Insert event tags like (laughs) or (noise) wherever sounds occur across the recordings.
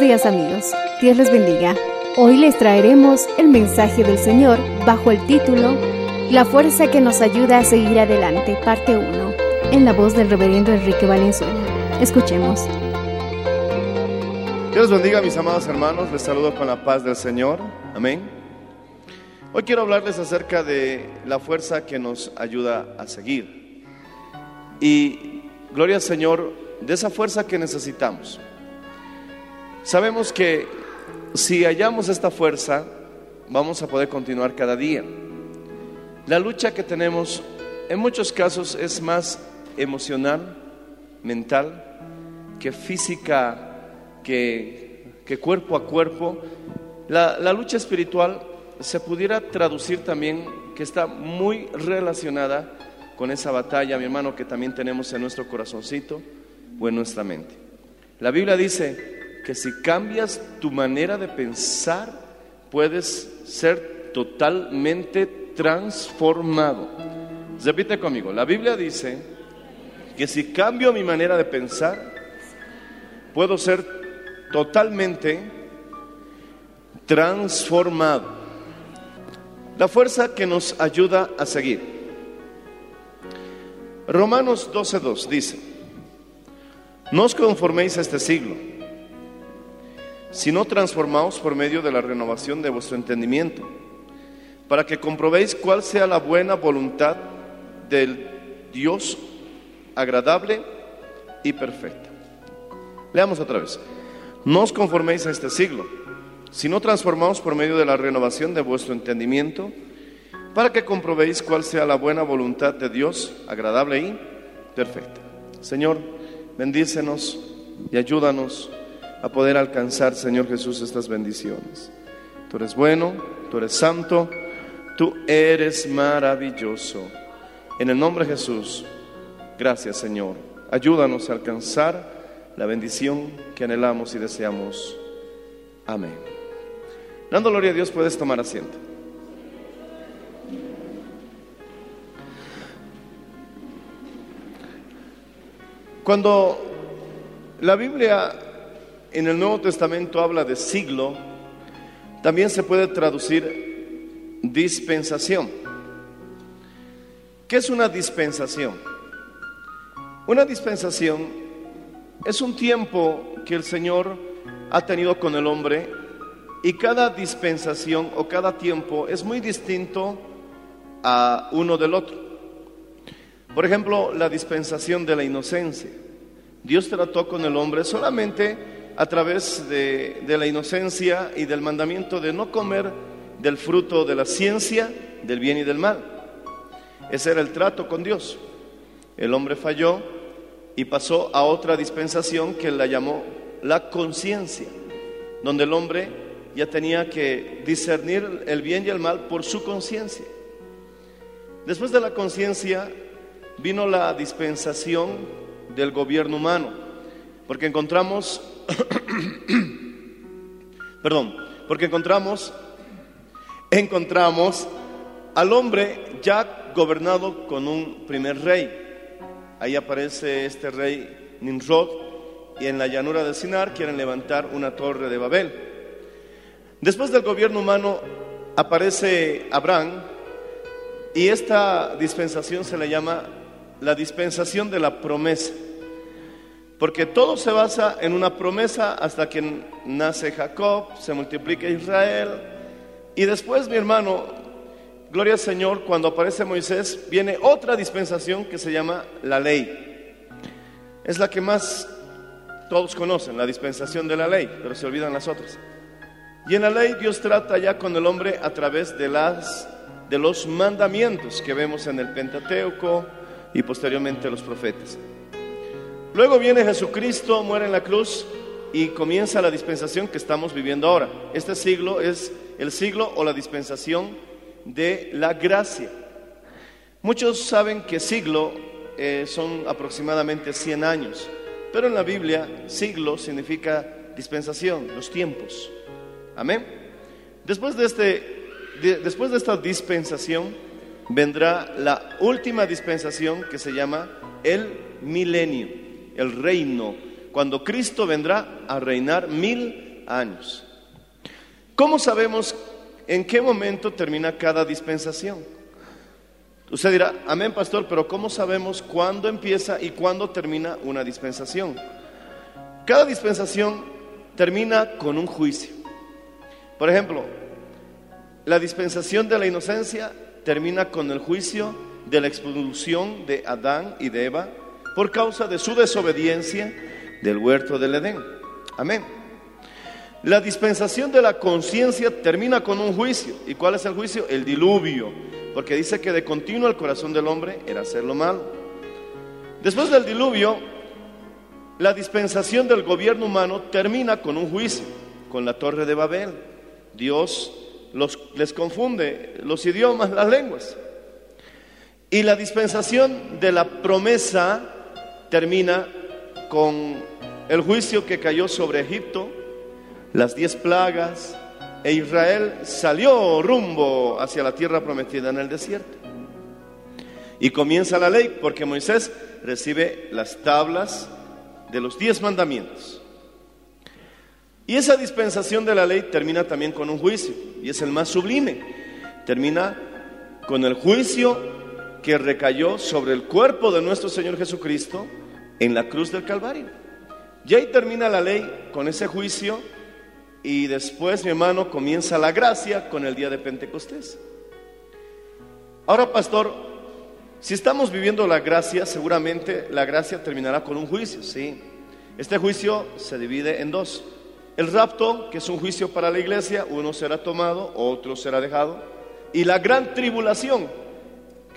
Días amigos, Dios les bendiga. Hoy les traeremos el mensaje del Señor bajo el título La fuerza que nos ayuda a seguir adelante, parte 1, en la voz del reverendo Enrique Valenzuela. Escuchemos. Dios bendiga, mis amados hermanos. Les saludo con la paz del Señor. Amén. Hoy quiero hablarles acerca de la fuerza que nos ayuda a seguir. Y gloria al Señor de esa fuerza que necesitamos. Sabemos que si hallamos esta fuerza, vamos a poder continuar cada día. La lucha que tenemos en muchos casos es más emocional, mental, que física, que, que cuerpo a cuerpo. La, la lucha espiritual se pudiera traducir también que está muy relacionada con esa batalla, mi hermano, que también tenemos en nuestro corazoncito o en nuestra mente. La Biblia dice que si cambias tu manera de pensar, puedes ser totalmente transformado. Repite conmigo, la Biblia dice que si cambio mi manera de pensar, puedo ser totalmente transformado. La fuerza que nos ayuda a seguir. Romanos 12.2 dice, no os conforméis a este siglo, sino transformaos por medio de la renovación de vuestro entendimiento, para que comprobéis cuál sea la buena voluntad del Dios agradable y perfecta. Leamos otra vez. No os conforméis a este siglo, sino transformaos por medio de la renovación de vuestro entendimiento, para que comprobéis cuál sea la buena voluntad de Dios, agradable y perfecta. Señor, bendícenos y ayúdanos a poder alcanzar, Señor Jesús, estas bendiciones. Tú eres bueno, tú eres santo, tú eres maravilloso. En el nombre de Jesús, gracias, Señor. Ayúdanos a alcanzar la bendición que anhelamos y deseamos. Amén. Dando gloria a Dios, puedes tomar asiento. Cuando la Biblia en el Nuevo Testamento habla de siglo, también se puede traducir dispensación. ¿Qué es una dispensación? Una dispensación es un tiempo que el Señor ha tenido con el hombre y cada dispensación o cada tiempo es muy distinto a uno del otro. Por ejemplo, la dispensación de la inocencia. Dios trató con el hombre solamente a través de, la inocencia y del mandamiento de no comer del fruto de la ciencia, del bien y del mal. Ese era el trato con Dios. El hombre falló y pasó a otra dispensación que la llamó la conciencia, donde el hombre ya tenía que discernir el bien y el mal por su conciencia. Después de la conciencia vino la dispensación del gobierno humano, porque encontramos, (coughs) perdón, porque encontramos, encontramos al hombre ya gobernado con un primer rey. Ahí aparece este rey Nimrod y en la llanura de Sinar quieren levantar una torre de Babel. Después del gobierno humano aparece Abraham y esta dispensación se le llama la dispensación de la promesa. Porque todo se basa en una promesa hasta que nace Jacob, se multiplica Israel. Y después, mi hermano, gloria al Señor, cuando aparece Moisés, viene otra dispensación que se llama la ley. Es la que más todos conocen, la dispensación de la ley, pero se olvidan las otras. Y en la ley Dios trata ya con el hombre a través de, las, de los mandamientos que vemos en el Pentateuco y posteriormente los profetas. Luego viene Jesucristo, muere en la cruz y comienza la dispensación que estamos viviendo ahora. Este siglo es el siglo o la dispensación de la gracia. Muchos saben que siglo eh, son aproximadamente 100 años, pero en la Biblia siglo significa dispensación, los tiempos. Amén. Después de, este, de- después de esta dispensación vendrá la última dispensación que se llama el milenio, el reino, cuando Cristo vendrá a reinar mil años. ¿Cómo sabemos en qué momento termina cada dispensación? Usted dirá, amén pastor, pero ¿cómo sabemos cuándo empieza y cuándo termina una dispensación? Cada dispensación termina con un juicio. Por ejemplo, la dispensación de la inocencia termina con el juicio de la expulsión de Adán y de Eva por causa de su desobediencia del huerto del Edén. Amén. La dispensación de la conciencia termina con un juicio. ¿Y cuál es el juicio? El diluvio. Porque dice que de continuo el corazón del hombre era hacer lo malo. Después del diluvio, la dispensación del gobierno humano termina con un juicio, con la torre de Babel. Dios los, les confunde los idiomas, las lenguas. Y la dispensación de la promesa termina con el juicio que cayó sobre Egipto, las diez plagas, e Israel salió rumbo hacia la tierra prometida en el desierto. Y comienza la ley porque Moisés recibe las tablas de los diez mandamientos. Y esa dispensación de la ley termina también con un juicio, y es el más sublime. Termina con el juicio que recayó sobre el cuerpo de nuestro Señor Jesucristo en la cruz del Calvario. Y ahí termina la ley con ese juicio y después, mi hermano, comienza la gracia con el día de Pentecostés. Ahora, pastor, si estamos viviendo la gracia, seguramente la gracia terminará con un juicio, sí. Este juicio se divide en dos. El rapto, que es un juicio para la iglesia, uno será tomado, otro será dejado. Y la gran tribulación,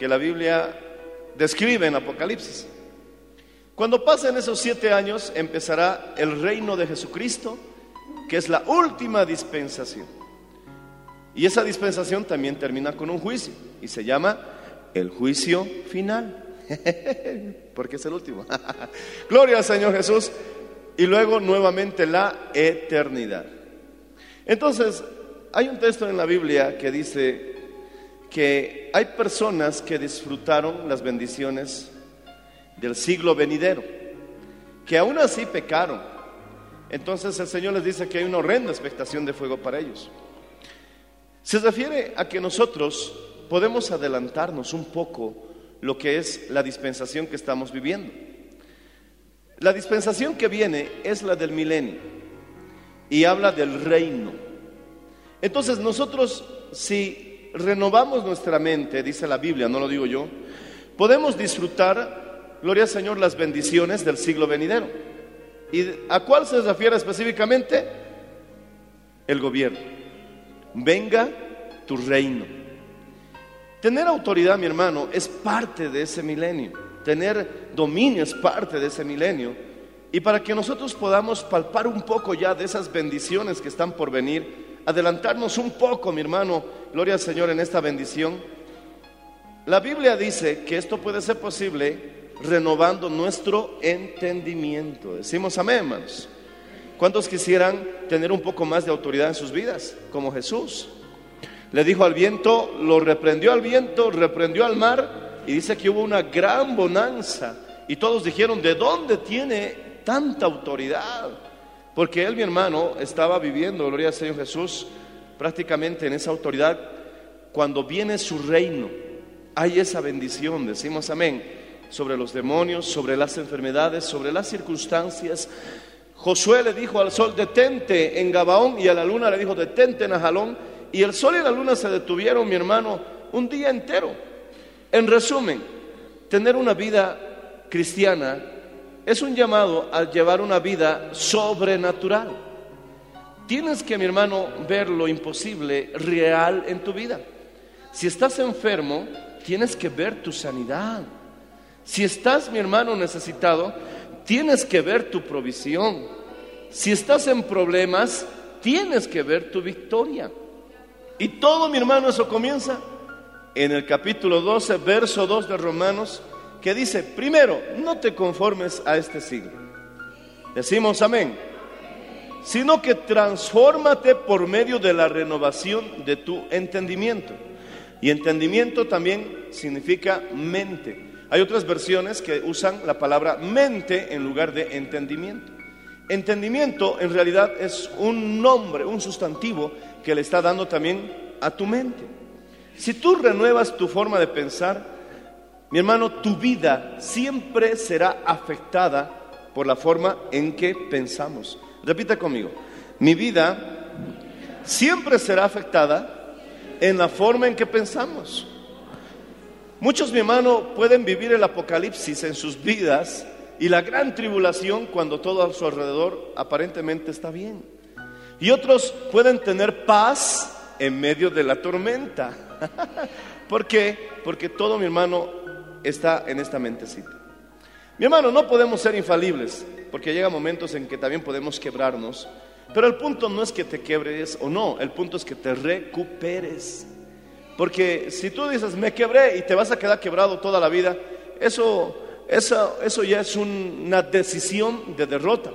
que la Biblia describe en Apocalipsis. Cuando pasen esos siete años, empezará el reino de Jesucristo, que es la última dispensación. Y esa dispensación también termina con un juicio, y se llama el juicio final. (laughs) Porque es el último. (laughs) Gloria al Señor Jesús. Y luego nuevamente la eternidad. Entonces, hay un texto en la Biblia que dice que hay personas que disfrutaron las bendiciones del siglo venidero, que aún así pecaron. Entonces el Señor les dice que hay una horrenda expectación de fuego para ellos. Se refiere a que nosotros podemos adelantarnos un poco lo que es la dispensación que estamos viviendo. La dispensación que viene es la del milenio y habla del reino. Entonces nosotros si renovamos nuestra mente, dice la Biblia, no lo digo yo, podemos disfrutar, gloria al Señor, las bendiciones del siglo venidero. ¿Y a cuál se refiere específicamente? El gobierno. Venga tu reino. Tener autoridad, mi hermano, es parte de ese milenio. Tener dominio es parte de ese milenio. Y para que nosotros podamos palpar un poco ya de esas bendiciones que están por venir, adelantarnos un poco, mi hermano, gloria al Señor en esta bendición. La Biblia dice que esto puede ser posible renovando nuestro entendimiento. Decimos amén, hermanos. ¿Cuántos quisieran tener un poco más de autoridad en sus vidas, como Jesús? Le dijo al viento, lo reprendió al viento, reprendió al mar y dice que hubo una gran bonanza. Y todos dijeron, ¿de dónde tiene tanta autoridad? Porque él, mi hermano, estaba viviendo, gloria al Señor Jesús, prácticamente en esa autoridad. Cuando viene su reino, hay esa bendición, decimos amén, sobre los demonios, sobre las enfermedades, sobre las circunstancias. Josué le dijo al sol, detente en Gabaón, y a la luna le dijo, detente en Ajalón, y el sol y la luna se detuvieron, mi hermano, un día entero. En resumen, tener una vida cristiana es un llamado a llevar una vida sobrenatural. Tienes que, mi hermano, ver lo imposible real en tu vida. Si estás enfermo, tienes que ver tu sanidad. Si estás, mi hermano, necesitado, tienes que ver tu provisión. Si estás en problemas, tienes que ver tu victoria. Y todo, mi hermano, eso comienza en el capítulo 12, verso 2 de Romanos, que dice, primero, no te conformes a este siglo. Decimos amén. Sino que transfórmate por medio de la renovación de tu entendimiento. Y entendimiento también significa mente. Hay otras versiones que usan la palabra mente en lugar de entendimiento. Entendimiento en realidad es un nombre, un sustantivo que le está dando también a tu mente. Si tú renuevas tu forma de pensar, mi hermano, tu vida siempre será afectada por la forma en que pensamos. Repita conmigo, mi vida siempre será afectada en la forma en que pensamos. Muchos, mi hermano, pueden vivir el apocalipsis en sus vidas y la gran tribulación cuando todo a su alrededor aparentemente está bien. Y otros pueden tener paz en medio de la tormenta. (laughs) ¿Por qué? Porque todo, mi hermano, está en esta mentecita. Mi hermano, no podemos ser infalibles, porque llega momentos en que también podemos quebrarnos pero el punto no es que te quebres o no, el punto es que te recuperes. Porque si tú dices, me quebré y te vas a quedar quebrado toda la vida, eso, eso, eso ya es una decisión de derrota.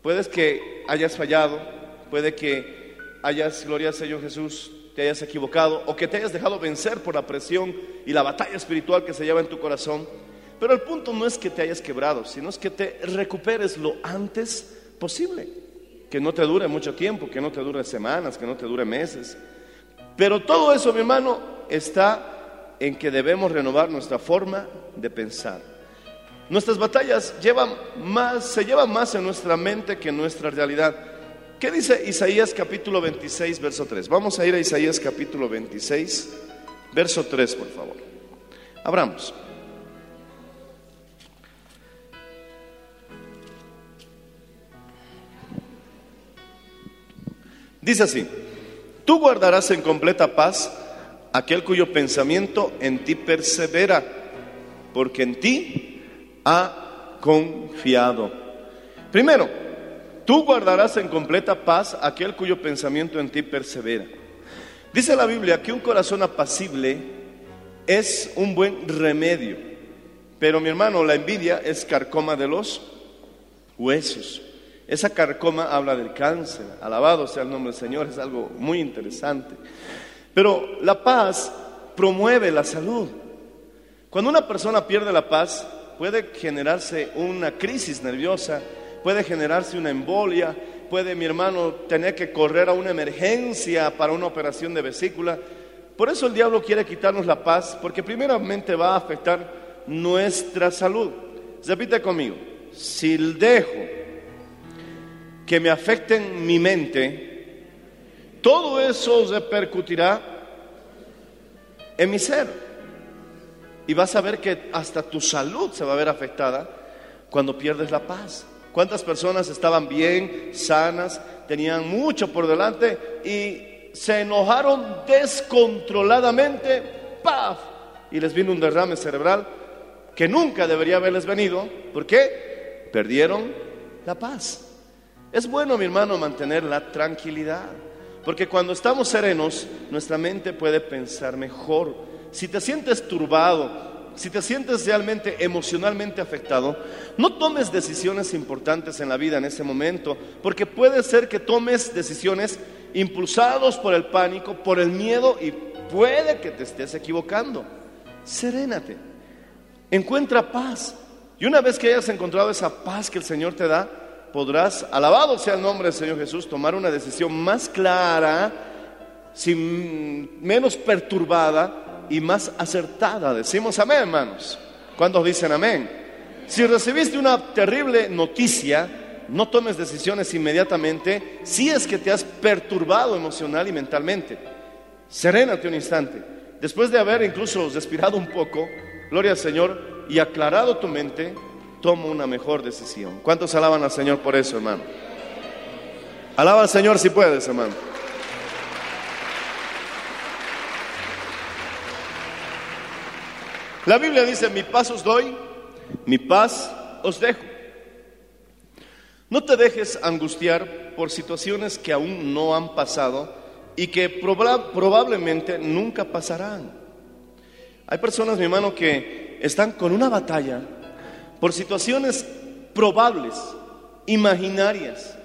Puedes que hayas fallado, puede que hayas, gloria al Señor Jesús, te hayas equivocado o que te hayas dejado vencer por la presión y la batalla espiritual que se lleva en tu corazón. Pero el punto no es que te hayas quebrado, sino es que te recuperes lo antes posible que no te dure mucho tiempo, que no te dure semanas, que no te dure meses. Pero todo eso, mi hermano, está en que debemos renovar nuestra forma de pensar. Nuestras batallas llevan más, se llevan más en nuestra mente que en nuestra realidad. ¿Qué dice Isaías capítulo 26, verso 3? Vamos a ir a Isaías capítulo 26, verso 3, por favor. Abramos. Dice así, tú guardarás en completa paz aquel cuyo pensamiento en ti persevera, porque en ti ha confiado. Primero, tú guardarás en completa paz aquel cuyo pensamiento en ti persevera. Dice la Biblia que un corazón apacible es un buen remedio, pero mi hermano, la envidia es carcoma de los huesos. Esa carcoma habla del cáncer. Alabado sea el nombre del Señor, es algo muy interesante. Pero la paz promueve la salud. Cuando una persona pierde la paz, puede generarse una crisis nerviosa, puede generarse una embolia, puede mi hermano tener que correr a una emergencia para una operación de vesícula. Por eso el diablo quiere quitarnos la paz, porque primeramente va a afectar nuestra salud. Repite conmigo, si dejo que me afecten mi mente, todo eso repercutirá en mi ser. Y vas a ver que hasta tu salud se va a ver afectada cuando pierdes la paz. ¿Cuántas personas estaban bien, sanas, tenían mucho por delante y se enojaron descontroladamente? ¡Paf! Y les vino un derrame cerebral que nunca debería haberles venido. ¿Por qué? Perdieron la paz. Es bueno, mi hermano, mantener la tranquilidad, porque cuando estamos serenos, nuestra mente puede pensar mejor. Si te sientes turbado, si te sientes realmente emocionalmente afectado, no tomes decisiones importantes en la vida en ese momento, porque puede ser que tomes decisiones impulsados por el pánico, por el miedo y puede que te estés equivocando. Serénate, encuentra paz. Y una vez que hayas encontrado esa paz que el Señor te da, podrás, alabado sea el nombre del Señor Jesús, tomar una decisión más clara, sin, menos perturbada y más acertada. Decimos amén, hermanos. ¿Cuántos dicen amén? Si recibiste una terrible noticia, no tomes decisiones inmediatamente si es que te has perturbado emocional y mentalmente. Serénate un instante. Después de haber incluso respirado un poco, gloria al Señor, y aclarado tu mente, toma una mejor decisión. ¿Cuántos alaban al Señor por eso, hermano? Alaba al Señor si puedes, hermano. La Biblia dice, mi paz os doy, mi paz os dejo. No te dejes angustiar por situaciones que aún no han pasado y que proba- probablemente nunca pasarán. Hay personas, mi hermano, que están con una batalla por situaciones probables, imaginarias.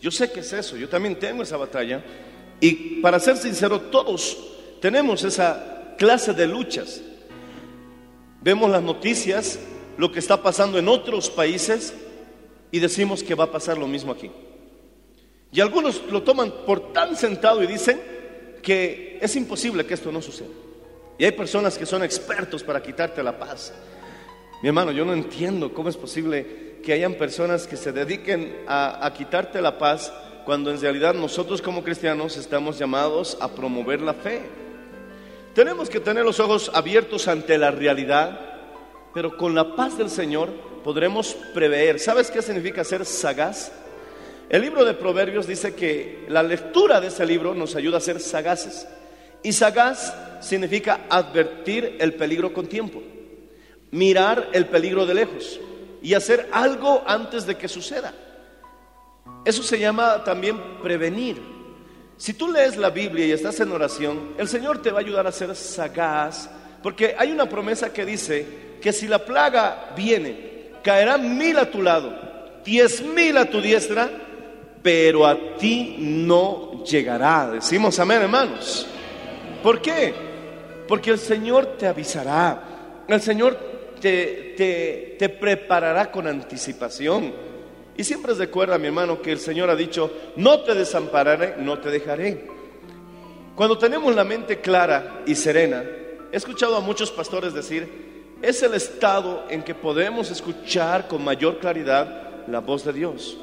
Yo sé que es eso, yo también tengo esa batalla. Y para ser sincero, todos tenemos esa clase de luchas. Vemos las noticias, lo que está pasando en otros países y decimos que va a pasar lo mismo aquí. Y algunos lo toman por tan sentado y dicen que es imposible que esto no suceda. Y hay personas que son expertos para quitarte la paz. Mi hermano, yo no entiendo cómo es posible que hayan personas que se dediquen a, a quitarte la paz cuando en realidad nosotros como cristianos estamos llamados a promover la fe. Tenemos que tener los ojos abiertos ante la realidad, pero con la paz del Señor podremos prever. ¿Sabes qué significa ser sagaz? El libro de Proverbios dice que la lectura de ese libro nos ayuda a ser sagaces. Y sagaz significa advertir el peligro con tiempo, mirar el peligro de lejos y hacer algo antes de que suceda. Eso se llama también prevenir. Si tú lees la Biblia y estás en oración, el Señor te va a ayudar a ser sagaz, porque hay una promesa que dice que si la plaga viene, caerán mil a tu lado, diez mil a tu diestra, pero a ti no llegará. Decimos amén, hermanos. ¿Por qué? Porque el Señor te avisará, el Señor te, te, te preparará con anticipación. Y siempre recuerda, mi hermano, que el Señor ha dicho, no te desampararé, no te dejaré. Cuando tenemos la mente clara y serena, he escuchado a muchos pastores decir, es el estado en que podemos escuchar con mayor claridad la voz de Dios.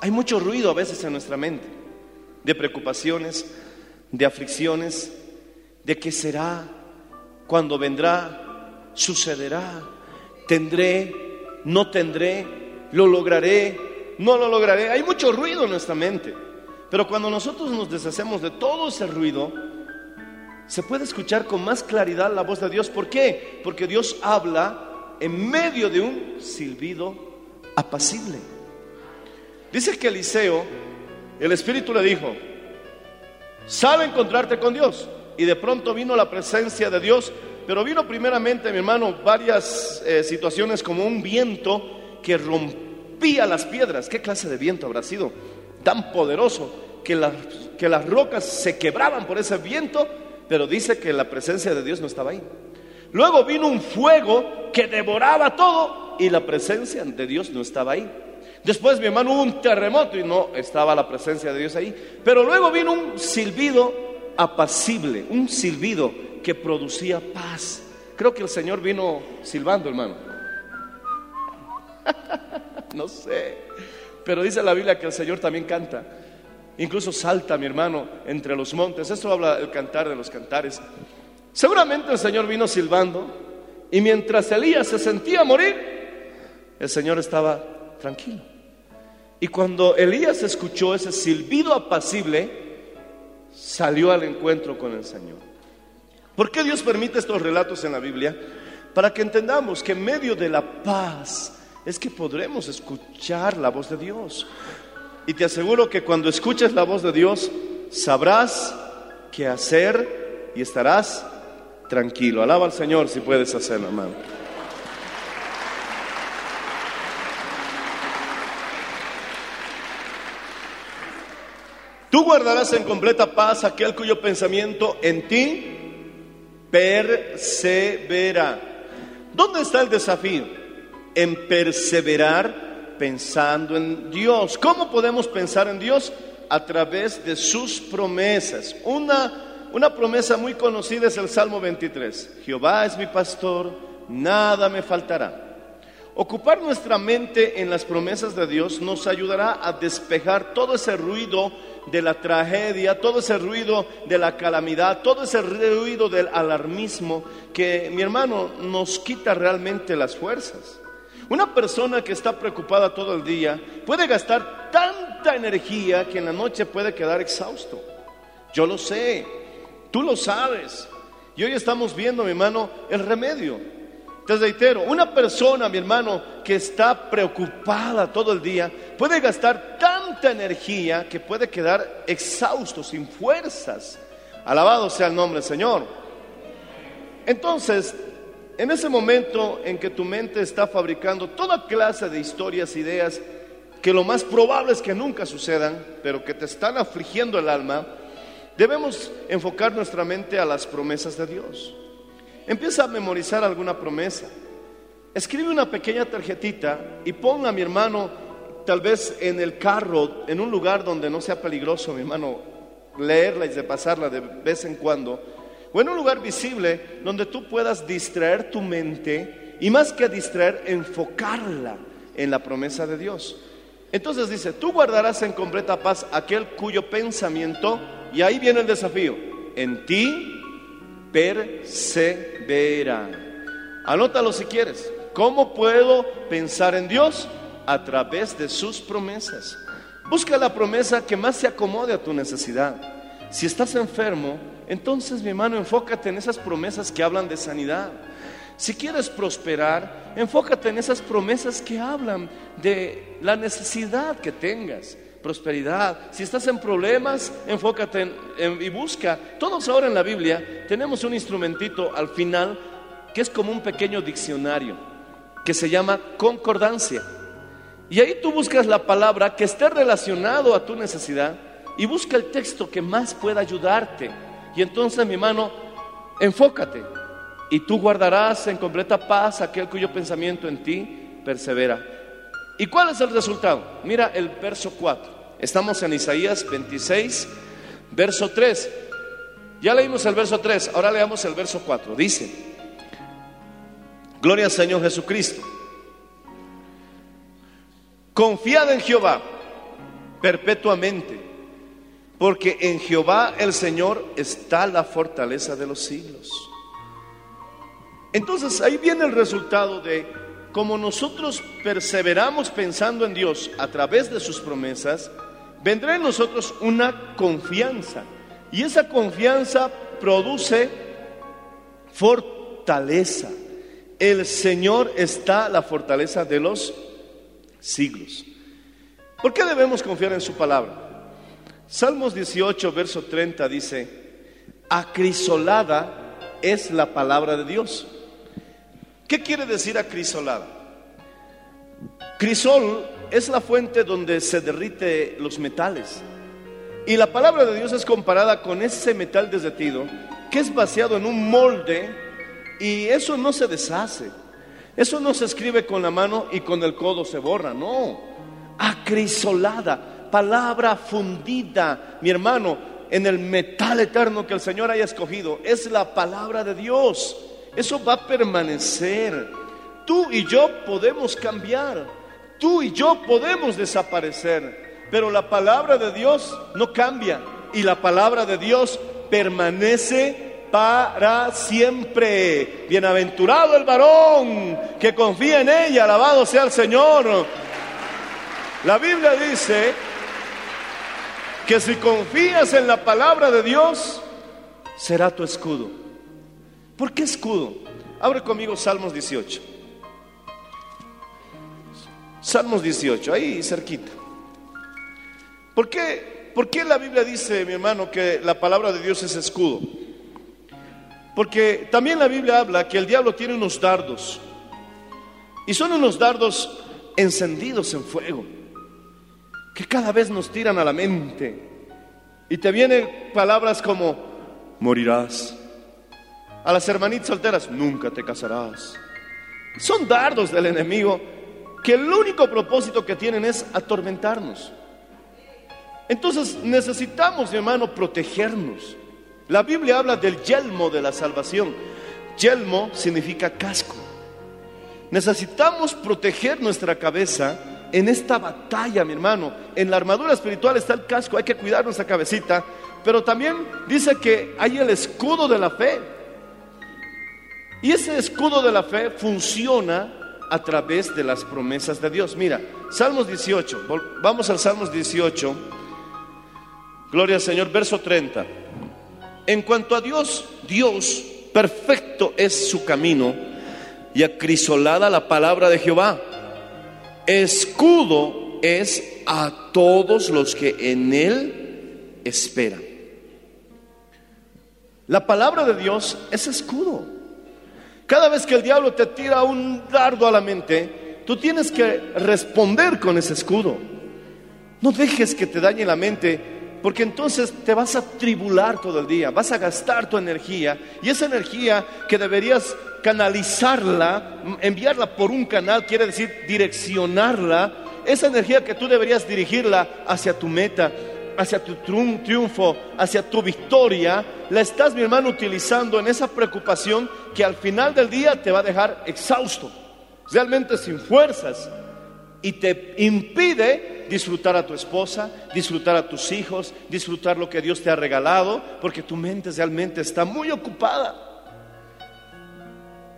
Hay mucho ruido a veces en nuestra mente, de preocupaciones, de aflicciones, de qué será, cuándo vendrá, sucederá, tendré, no tendré, lo lograré, no lo lograré. Hay mucho ruido en nuestra mente. Pero cuando nosotros nos deshacemos de todo ese ruido, se puede escuchar con más claridad la voz de Dios. ¿Por qué? Porque Dios habla en medio de un silbido apacible. Dice que Eliseo, el Espíritu le dijo, sal a encontrarte con Dios. Y de pronto vino la presencia de Dios, pero vino primeramente, mi hermano, varias eh, situaciones como un viento que rompía las piedras. ¿Qué clase de viento habrá sido? Tan poderoso que, las que las rocas se quebraban por ese viento, pero dice que la presencia de Dios no estaba ahí. Luego vino un fuego que devoraba todo y la presencia de Dios no estaba ahí. Después, mi hermano, hubo un terremoto y no estaba la presencia de Dios ahí. Pero luego vino un silbido apacible, un silbido que producía paz. Creo que el Señor vino silbando, hermano. (laughs) no sé. Pero dice la Biblia que el Señor también canta. Incluso salta, mi hermano, entre los montes. Esto habla el cantar de los cantares. Seguramente el Señor vino silbando y mientras Elías se sentía morir, el Señor estaba tranquilo. Y cuando Elías escuchó ese silbido apacible, salió al encuentro con el Señor. ¿Por qué Dios permite estos relatos en la Biblia? Para que entendamos que en medio de la paz es que podremos escuchar la voz de Dios. Y te aseguro que cuando escuches la voz de Dios, sabrás qué hacer y estarás tranquilo. Alaba al Señor si puedes hacerlo, hermano. Tú guardarás en completa paz aquel cuyo pensamiento en ti persevera. ¿Dónde está el desafío? En perseverar pensando en Dios. ¿Cómo podemos pensar en Dios? A través de sus promesas. Una, una promesa muy conocida es el Salmo 23. Jehová es mi pastor, nada me faltará. Ocupar nuestra mente en las promesas de Dios nos ayudará a despejar todo ese ruido de la tragedia, todo ese ruido de la calamidad, todo ese ruido del alarmismo que, mi hermano, nos quita realmente las fuerzas. Una persona que está preocupada todo el día puede gastar tanta energía que en la noche puede quedar exhausto. Yo lo sé, tú lo sabes. Y hoy estamos viendo, mi hermano, el remedio. Te reitero, una persona, mi hermano, que está preocupada todo el día, puede gastar tanta energía que puede quedar exhausto, sin fuerzas. Alabado sea el nombre del Señor. Entonces, en ese momento en que tu mente está fabricando toda clase de historias, ideas, que lo más probable es que nunca sucedan, pero que te están afligiendo el alma, debemos enfocar nuestra mente a las promesas de Dios. Empieza a memorizar alguna promesa. Escribe una pequeña tarjetita y ponla, mi hermano, tal vez en el carro, en un lugar donde no sea peligroso, mi hermano, leerla y repasarla de vez en cuando. O en un lugar visible donde tú puedas distraer tu mente y más que distraer, enfocarla en la promesa de Dios. Entonces dice, tú guardarás en completa paz aquel cuyo pensamiento, y ahí viene el desafío, en ti persevera. Anótalo si quieres. ¿Cómo puedo pensar en Dios? A través de sus promesas. Busca la promesa que más se acomode a tu necesidad. Si estás enfermo, entonces mi hermano, enfócate en esas promesas que hablan de sanidad. Si quieres prosperar, enfócate en esas promesas que hablan de la necesidad que tengas prosperidad. Si estás en problemas, enfócate y busca. Todos ahora en la Biblia tenemos un instrumentito al final que es como un pequeño diccionario que se llama concordancia. Y ahí tú buscas la palabra que esté relacionado a tu necesidad y busca el texto que más pueda ayudarte. Y entonces, mi hermano, enfócate y tú guardarás en completa paz aquel cuyo pensamiento en ti persevera. ¿Y cuál es el resultado? Mira el verso 4. Estamos en Isaías 26, verso 3. Ya leímos el verso 3, ahora leamos el verso 4. Dice, Gloria al Señor Jesucristo. Confiad en Jehová perpetuamente, porque en Jehová el Señor está la fortaleza de los siglos. Entonces ahí viene el resultado de como nosotros perseveramos pensando en Dios a través de sus promesas, vendrá en nosotros una confianza. Y esa confianza produce fortaleza. El Señor está la fortaleza de los siglos. ¿Por qué debemos confiar en su palabra? Salmos 18, verso 30 dice, acrisolada es la palabra de Dios. ¿Qué quiere decir acrisolada? Crisol es la fuente donde se derrite los metales. Y la palabra de Dios es comparada con ese metal desdetido que es vaciado en un molde y eso no se deshace. Eso no se escribe con la mano y con el codo se borra, no. Acrisolada, palabra fundida, mi hermano, en el metal eterno que el Señor haya escogido. Es la palabra de Dios. Eso va a permanecer. Tú y yo podemos cambiar. Tú y yo podemos desaparecer, pero la palabra de Dios no cambia y la palabra de Dios permanece para siempre. Bienaventurado el varón que confía en ella, alabado sea el Señor. La Biblia dice que si confías en la palabra de Dios, será tu escudo. ¿Por qué escudo? Abre conmigo Salmos 18. Salmos 18, ahí cerquita. ¿Por qué, ¿Por qué la Biblia dice, mi hermano, que la palabra de Dios es escudo? Porque también la Biblia habla que el diablo tiene unos dardos. Y son unos dardos encendidos en fuego. Que cada vez nos tiran a la mente. Y te vienen palabras como, morirás. A las hermanitas solteras, nunca te casarás. Son dardos del enemigo que el único propósito que tienen es atormentarnos. Entonces necesitamos, mi hermano, protegernos. La Biblia habla del yelmo de la salvación. Yelmo significa casco. Necesitamos proteger nuestra cabeza en esta batalla, mi hermano. En la armadura espiritual está el casco, hay que cuidar nuestra cabecita. Pero también dice que hay el escudo de la fe. Y ese escudo de la fe funciona a través de las promesas de Dios. Mira, Salmos 18, vamos al Salmos 18. Gloria al Señor, verso 30. En cuanto a Dios, Dios, perfecto es su camino y acrisolada la palabra de Jehová. Escudo es a todos los que en él esperan. La palabra de Dios es escudo. Cada vez que el diablo te tira un dardo a la mente, tú tienes que responder con ese escudo. No dejes que te dañe la mente porque entonces te vas a tribular todo el día, vas a gastar tu energía y esa energía que deberías canalizarla, enviarla por un canal, quiere decir direccionarla, esa energía que tú deberías dirigirla hacia tu meta, hacia tu triunfo, hacia tu victoria, la estás, mi hermano, utilizando en esa preocupación que al final del día te va a dejar exhausto, realmente sin fuerzas y te impide disfrutar a tu esposa, disfrutar a tus hijos, disfrutar lo que Dios te ha regalado, porque tu mente realmente está muy ocupada.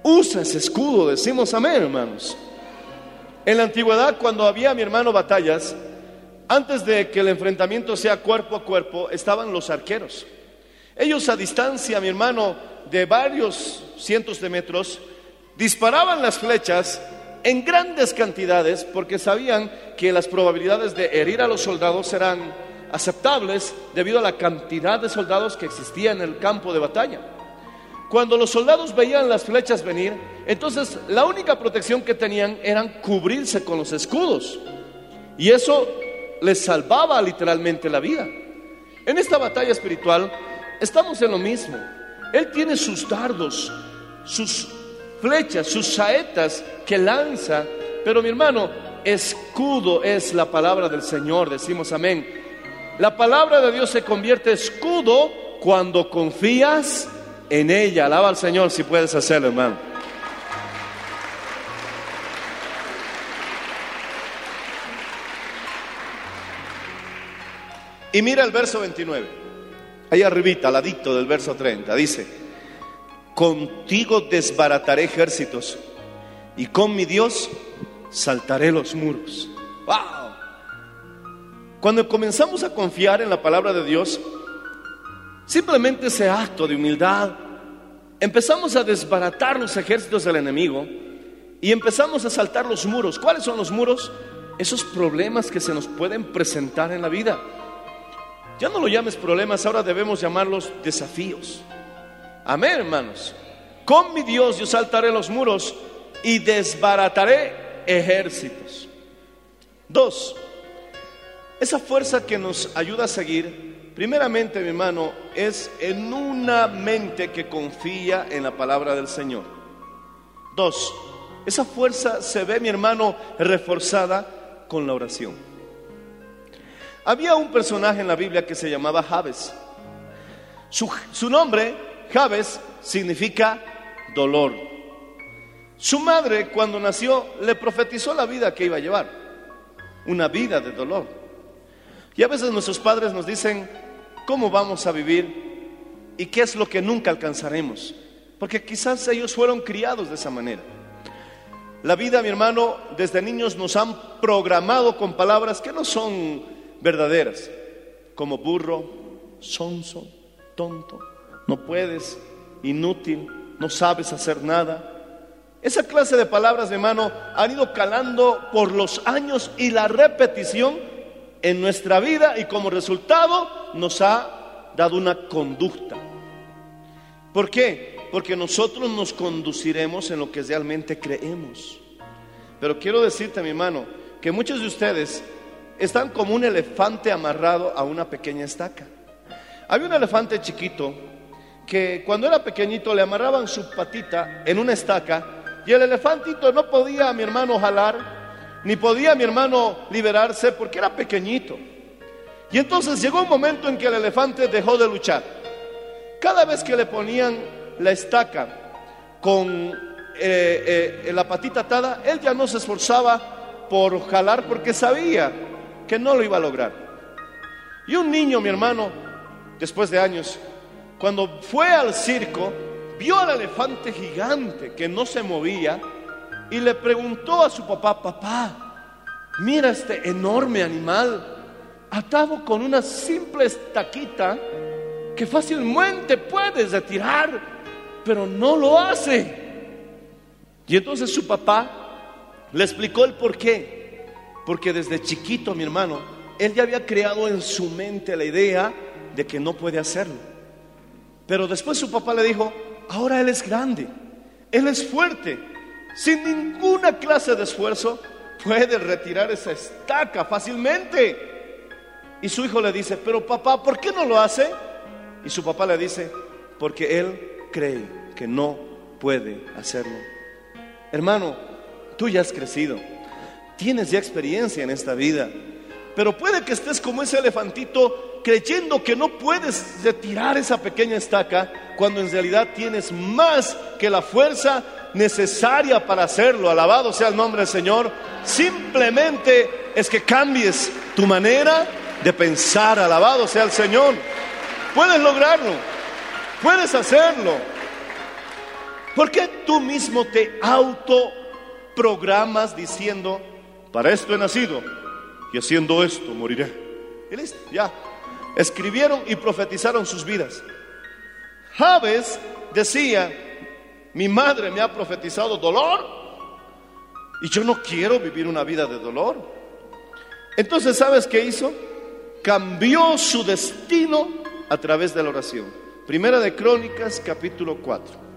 Usa ese escudo, decimos amén, hermanos. En la antigüedad, cuando había, mi hermano, batallas, antes de que el enfrentamiento sea cuerpo a cuerpo, estaban los arqueros. Ellos a distancia, mi hermano, de varios cientos de metros, disparaban las flechas en grandes cantidades porque sabían que las probabilidades de herir a los soldados eran aceptables debido a la cantidad de soldados que existía en el campo de batalla. Cuando los soldados veían las flechas venir, entonces la única protección que tenían eran cubrirse con los escudos. Y eso les salvaba literalmente la vida. En esta batalla espiritual estamos en lo mismo. Él tiene sus dardos, sus flechas, sus saetas que lanza. Pero mi hermano, escudo es la palabra del Señor, decimos amén. La palabra de Dios se convierte escudo cuando confías en ella. Alaba al Señor si puedes hacerlo, hermano. Y mira el verso 29. Ahí arribita, al ladito del verso 30, dice, contigo desbarataré ejércitos y con mi Dios saltaré los muros. ¡Wow! Cuando comenzamos a confiar en la palabra de Dios, simplemente ese acto de humildad, empezamos a desbaratar los ejércitos del enemigo y empezamos a saltar los muros. ¿Cuáles son los muros? Esos problemas que se nos pueden presentar en la vida. Ya no lo llames problemas, ahora debemos llamarlos desafíos. Amén, hermanos. Con mi Dios yo saltaré los muros y desbarataré ejércitos. Dos, esa fuerza que nos ayuda a seguir, primeramente, mi hermano, es en una mente que confía en la palabra del Señor. Dos, esa fuerza se ve, mi hermano, reforzada con la oración. Había un personaje en la Biblia que se llamaba Jabes. Su, su nombre, Jabes, significa dolor. Su madre cuando nació le profetizó la vida que iba a llevar, una vida de dolor. Y a veces nuestros padres nos dicen, ¿cómo vamos a vivir? ¿Y qué es lo que nunca alcanzaremos? Porque quizás ellos fueron criados de esa manera. La vida, mi hermano, desde niños nos han programado con palabras que no son verdaderas, como burro, sonso, tonto, no puedes, inútil, no sabes hacer nada. Esa clase de palabras, mi hermano, han ido calando por los años y la repetición en nuestra vida y como resultado nos ha dado una conducta. ¿Por qué? Porque nosotros nos conduciremos en lo que realmente creemos. Pero quiero decirte, mi hermano, que muchos de ustedes están como un elefante amarrado a una pequeña estaca. Había un elefante chiquito que cuando era pequeñito le amarraban su patita en una estaca y el elefantito no podía, mi hermano, jalar, ni podía, mi hermano, liberarse porque era pequeñito. Y entonces llegó un momento en que el elefante dejó de luchar. Cada vez que le ponían la estaca con eh, eh, la patita atada, él ya no se esforzaba por jalar porque sabía que no lo iba a lograr. Y un niño, mi hermano, después de años, cuando fue al circo, vio al elefante gigante que no se movía y le preguntó a su papá, papá, mira este enorme animal atado con una simple estaquita que fácilmente puedes retirar, pero no lo hace. Y entonces su papá le explicó el por qué. Porque desde chiquito, mi hermano, él ya había creado en su mente la idea de que no puede hacerlo. Pero después su papá le dijo, ahora él es grande, él es fuerte, sin ninguna clase de esfuerzo puede retirar esa estaca fácilmente. Y su hijo le dice, pero papá, ¿por qué no lo hace? Y su papá le dice, porque él cree que no puede hacerlo. Hermano, tú ya has crecido, tienes ya experiencia en esta vida, pero puede que estés como ese elefantito creyendo que no puedes retirar esa pequeña estaca cuando en realidad tienes más que la fuerza necesaria para hacerlo. Alabado sea el nombre del Señor. Simplemente es que cambies tu manera de pensar, alabado sea el Señor. Puedes lograrlo, puedes hacerlo. ¿Por qué tú mismo te autoprogramas diciendo, para esto he nacido y haciendo esto moriré? Y listo, ya. Escribieron y profetizaron sus vidas. Javes decía, mi madre me ha profetizado dolor y yo no quiero vivir una vida de dolor. Entonces, ¿sabes qué hizo? Cambió su destino a través de la oración. Primera de Crónicas, capítulo 4.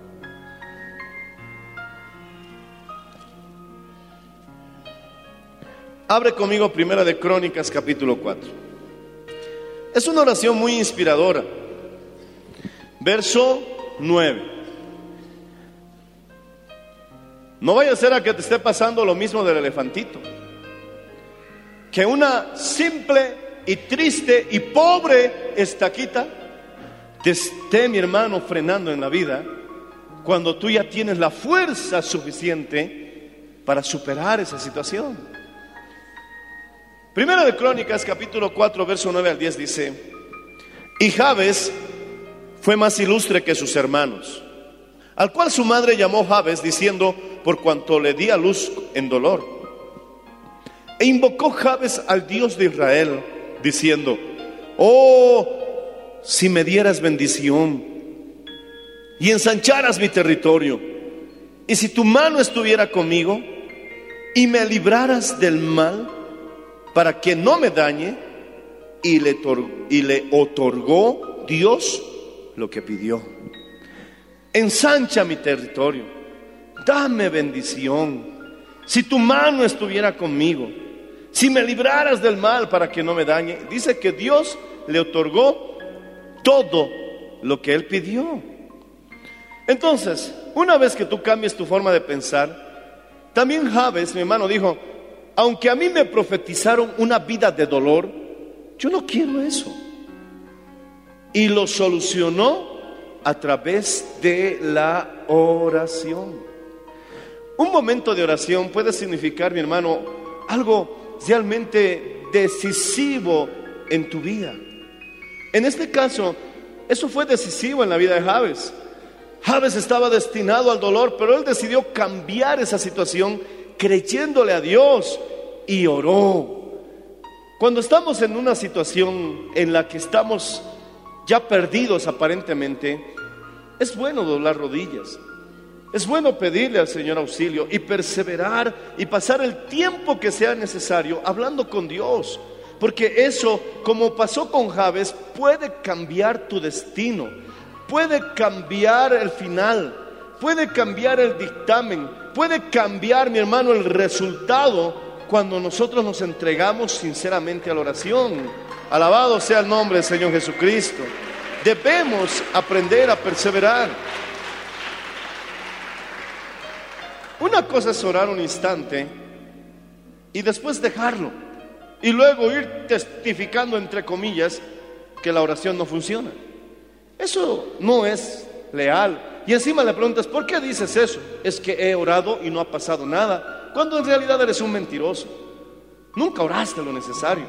Abre conmigo Primera de Crónicas, capítulo 4. Es una oración muy inspiradora. Verso 9. No vaya a ser a que te esté pasando lo mismo del elefantito. Que una simple y triste y pobre estaquita te esté, mi hermano, frenando en la vida cuando tú ya tienes la fuerza suficiente para superar esa situación. Primero de Crónicas, capítulo 4, verso 9 al 10 dice, y Jabes fue más ilustre que sus hermanos, al cual su madre llamó Jabes diciendo, por cuanto le di a luz en dolor. E invocó Jabes al Dios de Israel, diciendo, oh, si me dieras bendición y ensancharas mi territorio, y si tu mano estuviera conmigo y me libraras del mal para que no me dañe, y le, y le otorgó Dios lo que pidió. Ensancha mi territorio, dame bendición. Si tu mano estuviera conmigo, si me libraras del mal para que no me dañe, dice que Dios le otorgó todo lo que él pidió. Entonces, una vez que tú cambies tu forma de pensar, también Javes, mi hermano, dijo, aunque a mí me profetizaron una vida de dolor, yo no quiero eso. Y lo solucionó a través de la oración. Un momento de oración puede significar, mi hermano, algo realmente decisivo en tu vida. En este caso, eso fue decisivo en la vida de Javes. Javes estaba destinado al dolor, pero él decidió cambiar esa situación creyéndole a Dios y oró. Cuando estamos en una situación en la que estamos ya perdidos aparentemente, es bueno doblar rodillas. Es bueno pedirle al Señor auxilio y perseverar y pasar el tiempo que sea necesario hablando con Dios. Porque eso, como pasó con Javes, puede cambiar tu destino, puede cambiar el final, puede cambiar el dictamen, puede cambiar, mi hermano, el resultado cuando nosotros nos entregamos sinceramente a la oración. Alabado sea el nombre del Señor Jesucristo. Debemos aprender a perseverar. Una cosa es orar un instante y después dejarlo. Y luego ir testificando, entre comillas, que la oración no funciona. Eso no es leal. Y encima le preguntas, ¿por qué dices eso? Es que he orado y no ha pasado nada. Cuando en realidad eres un mentiroso. Nunca oraste lo necesario.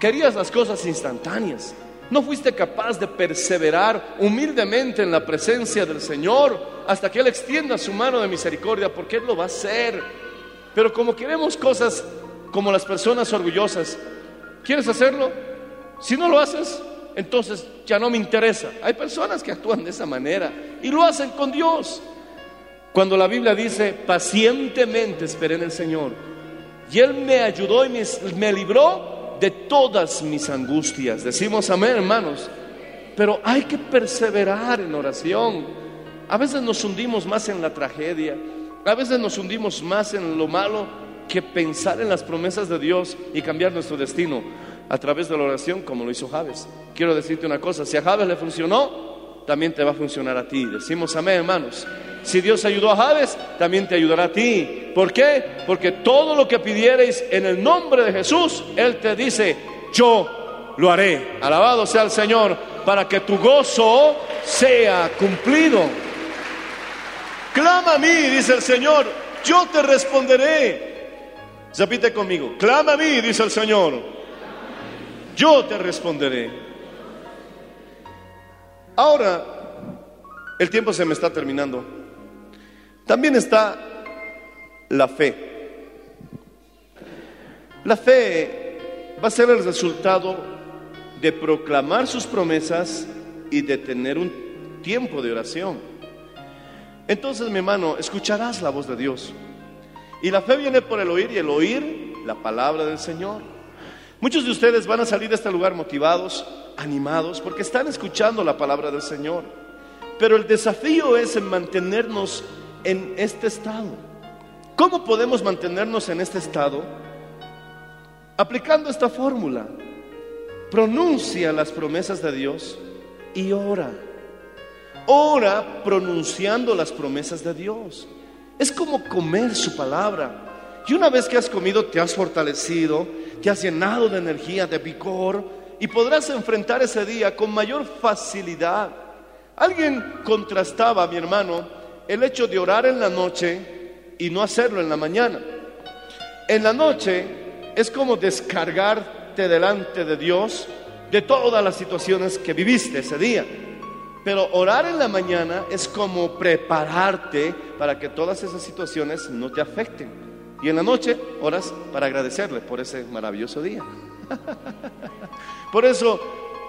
Querías las cosas instantáneas. No fuiste capaz de perseverar humildemente en la presencia del Señor hasta que Él extienda su mano de misericordia, porque Él lo va a hacer. Pero como queremos cosas como las personas orgullosas, ¿quieres hacerlo? Si no lo haces, entonces ya no me interesa. Hay personas que actúan de esa manera y lo hacen con Dios. Cuando la Biblia dice, pacientemente esperé en el Señor, y Él me ayudó y me, me libró de todas mis angustias. Decimos amén, hermanos. Pero hay que perseverar en oración. A veces nos hundimos más en la tragedia, a veces nos hundimos más en lo malo que pensar en las promesas de Dios y cambiar nuestro destino a través de la oración como lo hizo Javes. Quiero decirte una cosa, si a Javes le funcionó, también te va a funcionar a ti. Decimos amén, hermanos. Si Dios ayudó a Javes, también te ayudará a ti. ¿Por qué? Porque todo lo que pidiereis en el nombre de Jesús, Él te dice, yo lo haré. Alabado sea el Señor, para que tu gozo sea cumplido. Clama a mí, dice el Señor, yo te responderé. Repite conmigo, clama a mí, dice el Señor, yo te responderé. Ahora, el tiempo se me está terminando. También está la fe. La fe va a ser el resultado de proclamar sus promesas y de tener un tiempo de oración. Entonces, mi hermano, escucharás la voz de Dios. Y la fe viene por el oír y el oír la palabra del Señor. Muchos de ustedes van a salir de este lugar motivados, animados, porque están escuchando la palabra del Señor. Pero el desafío es en mantenernos en este estado. ¿Cómo podemos mantenernos en este estado? Aplicando esta fórmula. Pronuncia las promesas de Dios y ora. Ora pronunciando las promesas de Dios. Es como comer su palabra. Y una vez que has comido, te has fortalecido, te has llenado de energía, de vigor, y podrás enfrentar ese día con mayor facilidad. Alguien contrastaba, mi hermano, el hecho de orar en la noche y no hacerlo en la mañana. En la noche es como descargarte delante de Dios de todas las situaciones que viviste ese día. Pero orar en la mañana es como prepararte para que todas esas situaciones no te afecten. Y en la noche oras para agradecerle por ese maravilloso día. (laughs) Por eso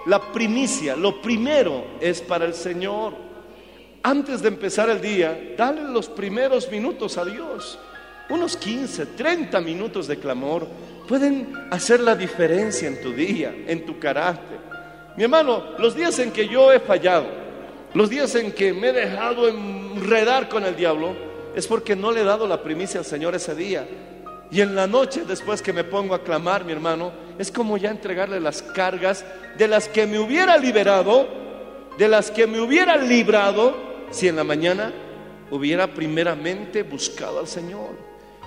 la primicia, lo primero es para el Señor. Antes de empezar el día, dale los primeros minutos a Dios. Unos 15, 30 minutos de clamor pueden hacer la diferencia en tu día, en tu carácter. Mi hermano, los días en que yo he fallado, los días en que me he dejado enredar con el diablo, es porque no le he dado la primicia al Señor ese día. Y en la noche, después que me pongo a clamar, mi hermano, es como ya entregarle las cargas de las que me hubiera liberado, de las que me hubiera librado, si en la mañana hubiera primeramente buscado al Señor.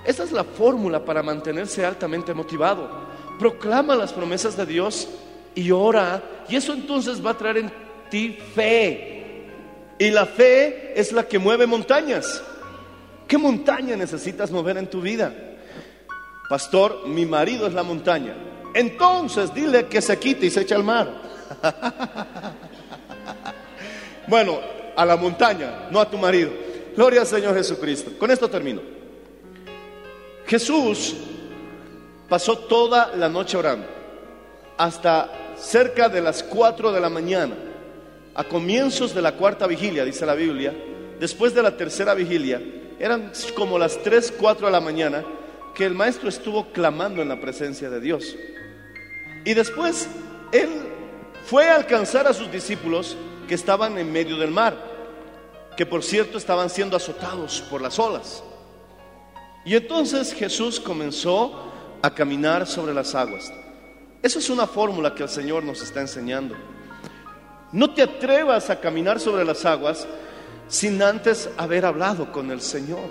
Esa es la fórmula para mantenerse altamente motivado. Proclama las promesas de Dios y ora. Y eso entonces va a traer en ti fe. Y la fe es la que mueve montañas. ¿Qué montaña necesitas mover en tu vida? Pastor, mi marido es la montaña. Entonces dile que se quite y se eche al mar. (laughs) bueno, a la montaña, no a tu marido. Gloria al Señor Jesucristo. Con esto termino. Jesús pasó toda la noche orando, hasta cerca de las 4 de la mañana, a comienzos de la cuarta vigilia, dice la Biblia, después de la tercera vigilia, eran como las 3, 4 de la mañana, que el maestro estuvo clamando en la presencia de Dios. Y después él fue a alcanzar a sus discípulos que estaban en medio del mar, que por cierto estaban siendo azotados por las olas. Y entonces Jesús comenzó a caminar sobre las aguas. Eso es una fórmula que el Señor nos está enseñando. No te atrevas a caminar sobre las aguas sin antes haber hablado con el Señor.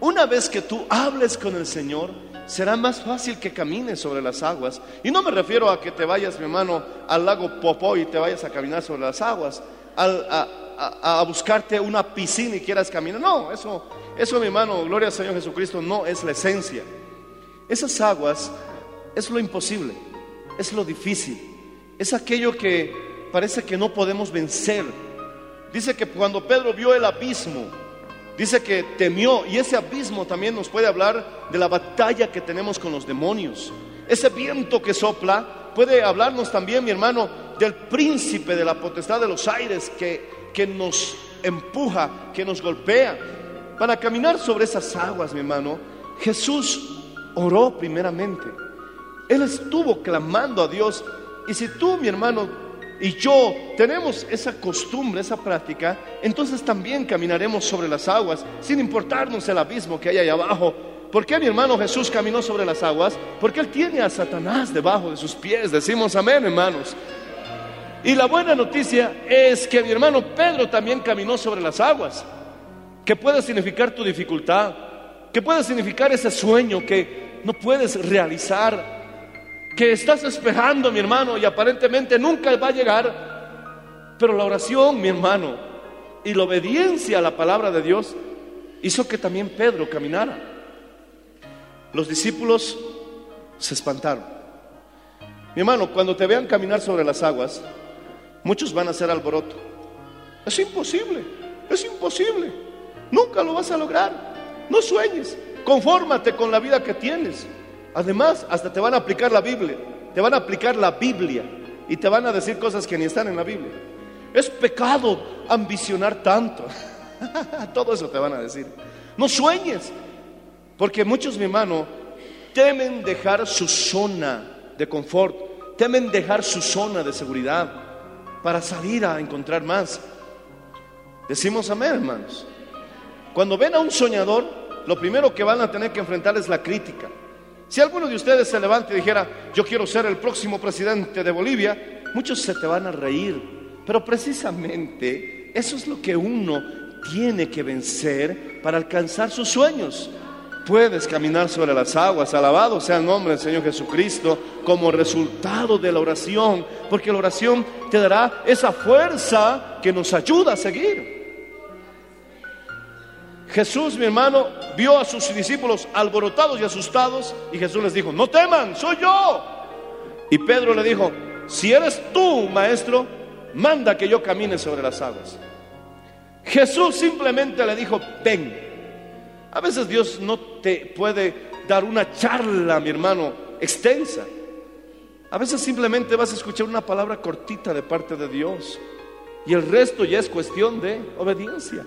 Una vez que tú hables con el Señor, será más fácil que camines sobre las aguas. Y no me refiero a que te vayas, mi hermano, al lago Popó y te vayas a caminar sobre las aguas, a- buscarte una piscina y quieras caminar. No, eso, eso, mi hermano, gloria al Señor Jesucristo, no es la esencia. Esas aguas es lo imposible, es lo difícil, es aquello que parece que no podemos vencer. Dice que cuando Pedro vio el abismo, dice que temió y ese abismo también nos puede hablar de la batalla que tenemos con los demonios. Ese viento que sopla puede hablarnos también, mi hermano, del príncipe de la potestad de los aires que, que nos empuja, que nos golpea. Para caminar sobre esas aguas, mi hermano, Jesús oró primeramente. Él estuvo clamando a Dios. Y si tú, mi hermano, y yo tenemos esa costumbre, esa práctica, entonces también caminaremos sobre las aguas, sin importarnos el abismo que hay allá abajo. ¿Por qué mi hermano Jesús caminó sobre las aguas? Porque él tiene a Satanás debajo de sus pies. Decimos amén, hermanos. Y la buena noticia es que mi hermano Pedro también caminó sobre las aguas, que puede significar tu dificultad, que puede significar ese sueño que no puedes realizar, que estás esperando, mi hermano, y aparentemente nunca va a llegar. Pero la oración, mi hermano, y la obediencia a la palabra de Dios hizo que también Pedro caminara. Los discípulos se espantaron. Mi hermano, cuando te vean caminar sobre las aguas, muchos van a hacer alboroto. Es imposible, es imposible. Nunca lo vas a lograr. No sueñes, confórmate con la vida que tienes. Además, hasta te van a aplicar la Biblia, te van a aplicar la Biblia y te van a decir cosas que ni están en la Biblia. Es pecado ambicionar tanto. (laughs) Todo eso te van a decir. No sueñes, porque muchos, mi hermano, temen dejar su zona de confort, temen dejar su zona de seguridad para salir a encontrar más. Decimos amén, hermanos. Cuando ven a un soñador, lo primero que van a tener que enfrentar es la crítica. Si alguno de ustedes se levanta y dijera, yo quiero ser el próximo presidente de Bolivia, muchos se te van a reír. Pero precisamente eso es lo que uno tiene que vencer para alcanzar sus sueños. Puedes caminar sobre las aguas, alabado sea el nombre del Señor Jesucristo, como resultado de la oración, porque la oración te dará esa fuerza que nos ayuda a seguir. Jesús, mi hermano, vio a sus discípulos alborotados y asustados y Jesús les dijo, no teman, soy yo. Y Pedro le dijo, si eres tú, maestro, manda que yo camine sobre las aguas. Jesús simplemente le dijo, ven. A veces Dios no te puede dar una charla, mi hermano, extensa. A veces simplemente vas a escuchar una palabra cortita de parte de Dios y el resto ya es cuestión de obediencia.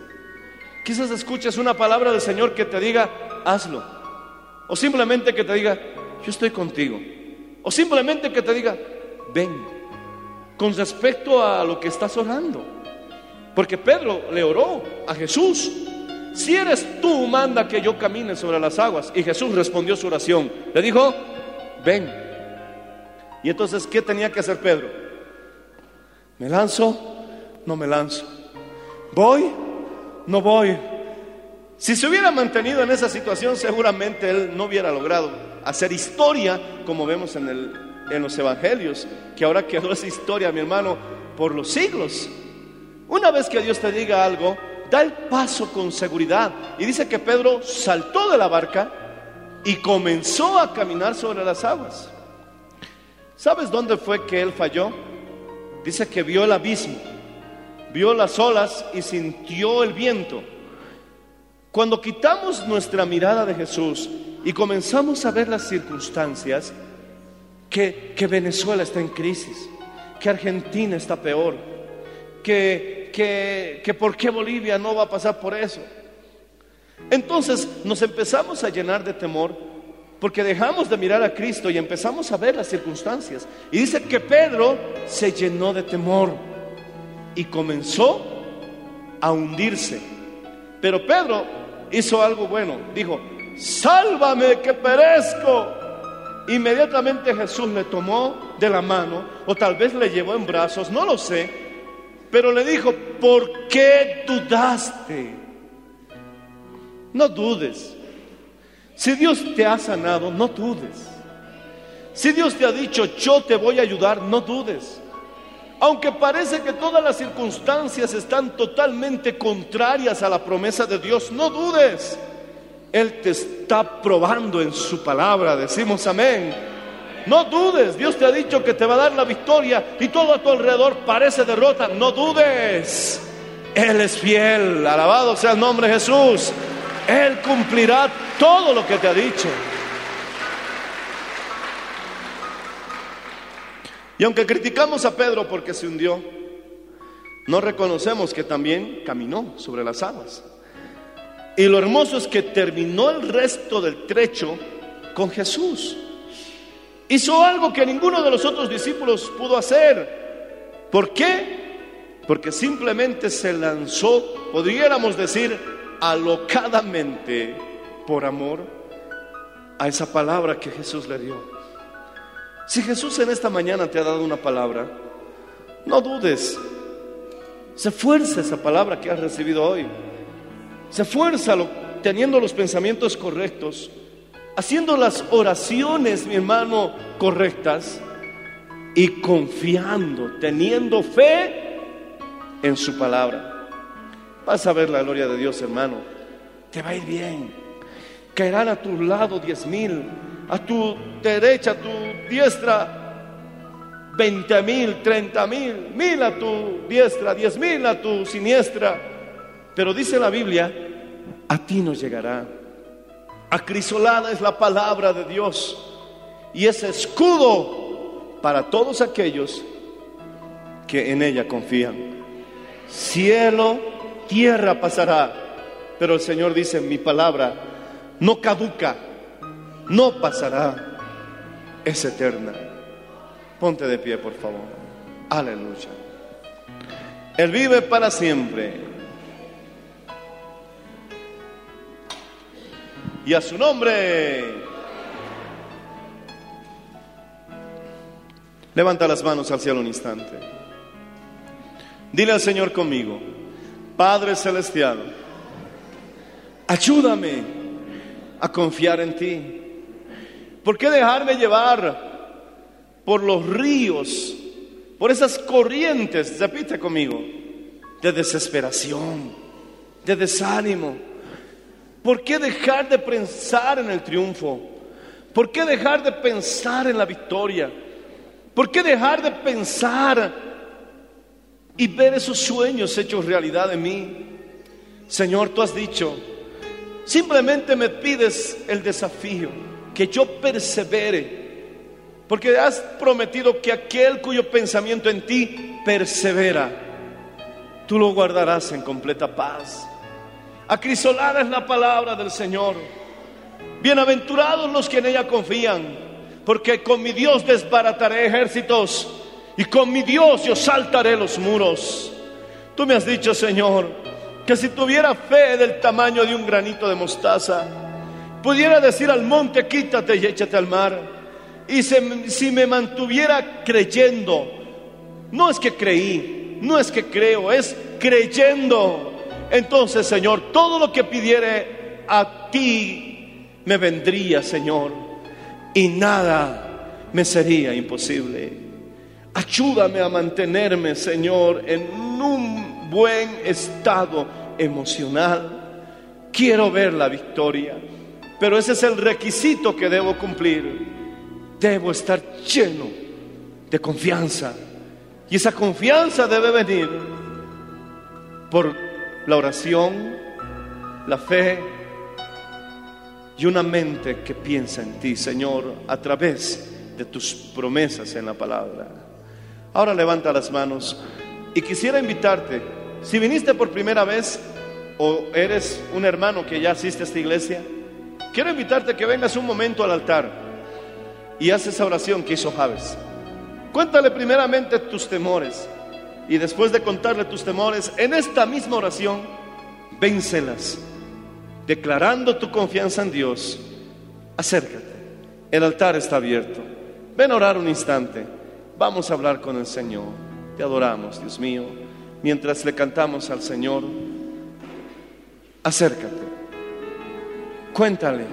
Quizás escuches una palabra del Señor que te diga, hazlo. O simplemente que te diga, yo estoy contigo. O simplemente que te diga, ven. Con respecto a lo que estás orando. Porque Pedro le oró a Jesús. Si eres tú, manda que yo camine sobre las aguas. Y Jesús respondió su oración. Le dijo, ven. Y entonces, ¿qué tenía que hacer Pedro? ¿Me lanzo? No me lanzo. ¿Voy? no voy. Si se hubiera mantenido en esa situación, seguramente él no hubiera logrado hacer historia como vemos en, el, en los evangelios, que ahora quedó esa historia, mi hermano, por los siglos. Una vez que Dios te diga algo, da el paso con seguridad. Y dice que Pedro saltó de la barca y comenzó a caminar sobre las aguas. ¿Sabes dónde fue que él falló? Dice que vio el abismo vio las olas y sintió el viento. Cuando quitamos nuestra mirada de Jesús y comenzamos a ver las circunstancias, que, Venezuela está en crisis, que Argentina está peor, que, que, que por qué Bolivia no va a pasar por eso. Entonces nos empezamos a llenar de temor porque dejamos de mirar a Cristo y empezamos a ver las circunstancias. Y dice que Pedro se llenó de temor y comenzó a hundirse. Pero Pedro hizo algo bueno. Dijo, sálvame que perezco. Inmediatamente Jesús le tomó de la mano o tal vez le llevó en brazos, no lo sé. Pero le dijo, ¿por qué dudaste? No dudes. Si Dios te ha sanado, no dudes. Si Dios te ha dicho, yo te voy a ayudar, no dudes. Aunque parece que todas las circunstancias están totalmente contrarias a la promesa de Dios, no dudes. Él te está probando en su palabra. Decimos amén. No dudes, Dios te ha dicho que te va a dar la victoria y todo a tu alrededor parece derrota. No dudes. Él es fiel. Alabado sea el nombre de Jesús. Él cumplirá todo lo que te ha dicho. Y aunque criticamos a Pedro porque se hundió, no reconocemos que también caminó sobre las aguas. Y lo hermoso es que terminó el resto del trecho con Jesús. Hizo algo que ninguno de los otros discípulos pudo hacer. ¿Por qué? Porque simplemente se lanzó, podríamos decir, alocadamente por amor a esa palabra que Jesús le dio. Si Jesús en esta mañana te ha dado una palabra, no dudes. Se fuerza esa palabra que has recibido hoy. Se fuerza teniendo los pensamientos correctos, haciendo las oraciones, mi hermano, correctas y confiando, teniendo fe en su palabra. Vas a ver la gloria de Dios, hermano. Te va a ir bien. Caerán a tu lado diez mil, a tu derecha, a tu diestra, veinte mil, treinta mil, mil a tu diestra, diez mil a tu siniestra. Pero dice la Biblia, a ti no llegará. Acrisolada es la palabra de Dios y es escudo para todos aquellos que en ella confían. Cielo, tierra pasará, pero el Señor dice, mi palabra no caduca, no pasará, es eterna. Ponte de pie, por favor. Aleluya. Él vive para siempre. Y a su nombre. Levanta las manos al cielo un instante. Dile al Señor conmigo, Padre Celestial, ayúdame a confiar en ti. ¿Por qué dejarme llevar por los ríos, por esas corrientes, repite conmigo, de desesperación, de desánimo? ¿Por qué dejar de pensar en el triunfo? ¿Por qué dejar de pensar en la victoria? ¿Por qué dejar de pensar y ver esos sueños hechos realidad en mí? Señor, tú has dicho, simplemente me pides el desafío, que yo persevere, porque has prometido que aquel cuyo pensamiento en ti persevera, tú lo guardarás en completa paz. Acrisolada es la palabra del Señor. Bienaventurados los que en ella confían, porque con mi Dios desbarataré ejércitos y con mi Dios yo saltaré los muros. Tú me has dicho, Señor, que si tuviera fe del tamaño de un granito de mostaza, pudiera decir al monte, quítate y échate al mar. Y si me mantuviera creyendo, no es que creí, no es que creo, es creyendo entonces, Señor, todo lo que pidiere a ti me vendría, Señor, y nada me sería imposible. Ayúdame a mantenerme, Señor, en un buen estado emocional. Quiero ver la victoria, pero ese es el requisito que debo cumplir. Debo estar lleno de confianza. Y esa confianza debe venir por la oración, la fe y una mente que piensa en ti, Señor, a través de tus promesas en la palabra. Ahora levanta las manos y quisiera invitarte, si viniste por primera vez o eres un hermano que ya asiste a esta iglesia, quiero invitarte a que vengas un momento al altar y haces esa oración que hizo Javes. Cuéntale primeramente tus temores y después de contarle tus temores, en esta misma oración, véncelas, declarando tu confianza en Dios. Acércate, el altar está abierto. Ven a orar un instante, vamos a hablar con el Señor. Te adoramos, Dios mío. mientras le cantamos al Señor, acércate, cuéntale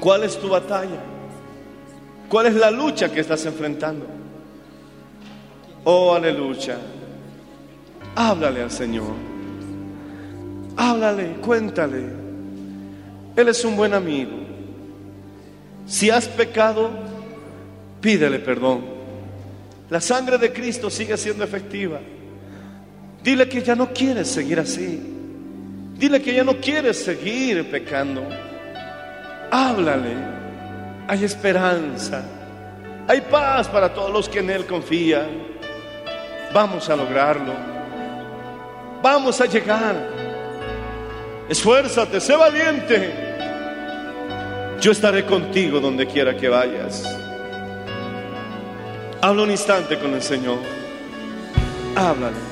cuál es tu batalla, cuál es la lucha que estás enfrentando. Oh, aleluya. Háblale al Señor. Háblale, cuéntale. Él es un buen amigo. Si has pecado, pídele perdón. La sangre de Cristo sigue siendo efectiva. Dile que ya no quieres seguir así. Dile que ya no quieres seguir pecando. Háblale. Hay esperanza. Hay paz para todos los que en Él confían. Vamos a lograrlo. Vamos a llegar. Esfuérzate, sé valiente. Yo estaré contigo donde quiera que vayas. Habla un instante con el Señor. Háblale.